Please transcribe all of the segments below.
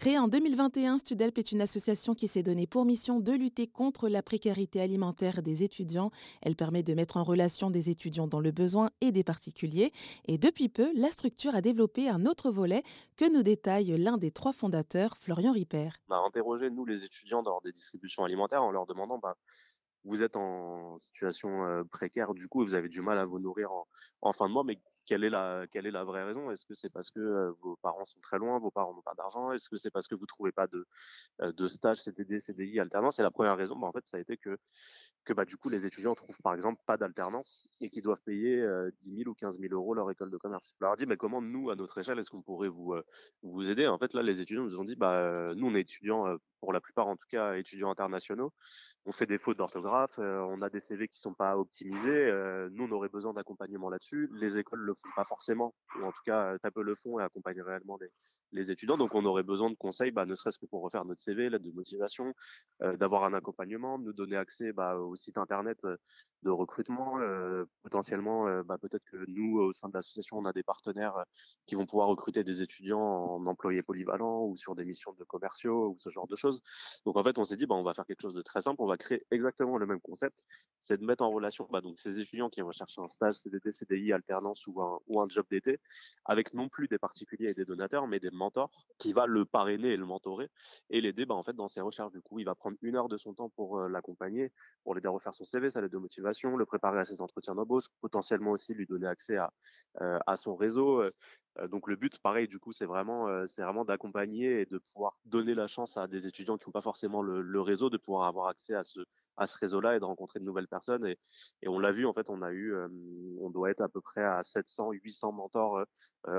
Créée en 2021, Studelp est une association qui s'est donnée pour mission de lutter contre la précarité alimentaire des étudiants. Elle permet de mettre en relation des étudiants dans le besoin et des particuliers. Et depuis peu, la structure a développé un autre volet que nous détaille l'un des trois fondateurs, Florian Ripper. On a interrogé, nous, les étudiants, dans des distributions alimentaires en leur demandant bah, vous êtes en situation euh, précaire, du coup, vous avez du mal à vous nourrir en, fin de mois, quelle est la vraie raison? Est-ce que c'est parce que vos parents sont très loin, vos parents n'ont pas d'argent? Est-ce que c'est parce que vous trouvez pas de stage CDD, CDI, alternance? C'est la première raison. Bah, en fait, ça a été que bah du coup les étudiants trouvent par exemple pas d'alternance et qu'ils doivent payer euh, 10 000 ou 15 000 euros leur école de commerce. Je leur dit mais comment nous à notre échelle est-ce qu'on pourrait vous vous aider? En fait là les étudiants nous ont dit bah nous on est étudiants pour la plupart en tout cas étudiants internationaux. On fait des fautes d'orthographe, on a des CV qui sont pas optimisés. nous on aurait besoin d'accompagnement là-dessus. Les écoles le pas forcément, ou en tout cas peu le font et accompagnent réellement les, étudiants. Donc on aurait besoin de conseils, bah, ne serait-ce que pour refaire notre CV, l'aide de motivation, euh, d'avoir un accompagnement, de nous donner accès bah, au site internet euh, de recrutement. Euh, potentiellement, euh, bah, peut-être que nous, au sein de l'association, on a des partenaires euh, qui vont pouvoir recruter des étudiants en employés polyvalents ou sur des missions de commerciaux ou ce genre de choses. Donc en fait, on s'est dit, bah, on va faire quelque chose de très simple, on va créer exactement le même concept, c'est de mettre en relation bah, donc ces étudiants qui recherchent un stage CDD, CDI, alternance ou un, ou un job d'été, avec non plus des particuliers et des donateurs, mais des mentors qui va le parrainer et le mentorer et l'aider bah, en fait dans ses recherches. Du coup, il va prendre une heure de son temps pour l'accompagner, pour l'aider à refaire son CV, ça l'aide de motivation le préparer à ses entretiens d'embauche, potentiellement aussi lui donner accès à, euh, son réseau. Euh, donc le but, pareil, du coup, c'est vraiment, euh, c'est vraiment d'accompagner et de pouvoir donner la chance à des étudiants qui n'ont pas forcément le, réseau de pouvoir avoir accès à ce, réseau-là et de rencontrer de nouvelles personnes. Et, on l'a vu, en fait, on a eu, on doit être à peu près à 700, 800 mentors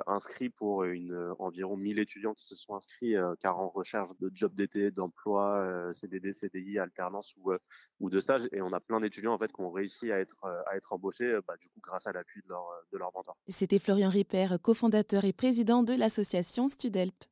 inscrits pour une environ 1000 étudiants qui se sont inscrits, car en recherche de job d'été, d'emploi, CDD, CDI, alternance ou, ou de stage. Et on a plein d'étudiants en fait qui ont réussi à être, à être embauchés bah, du coup, grâce à l'appui de leur, de leur mentor. C'était Florian Ripper, cofondateur et président de l'association Studelp.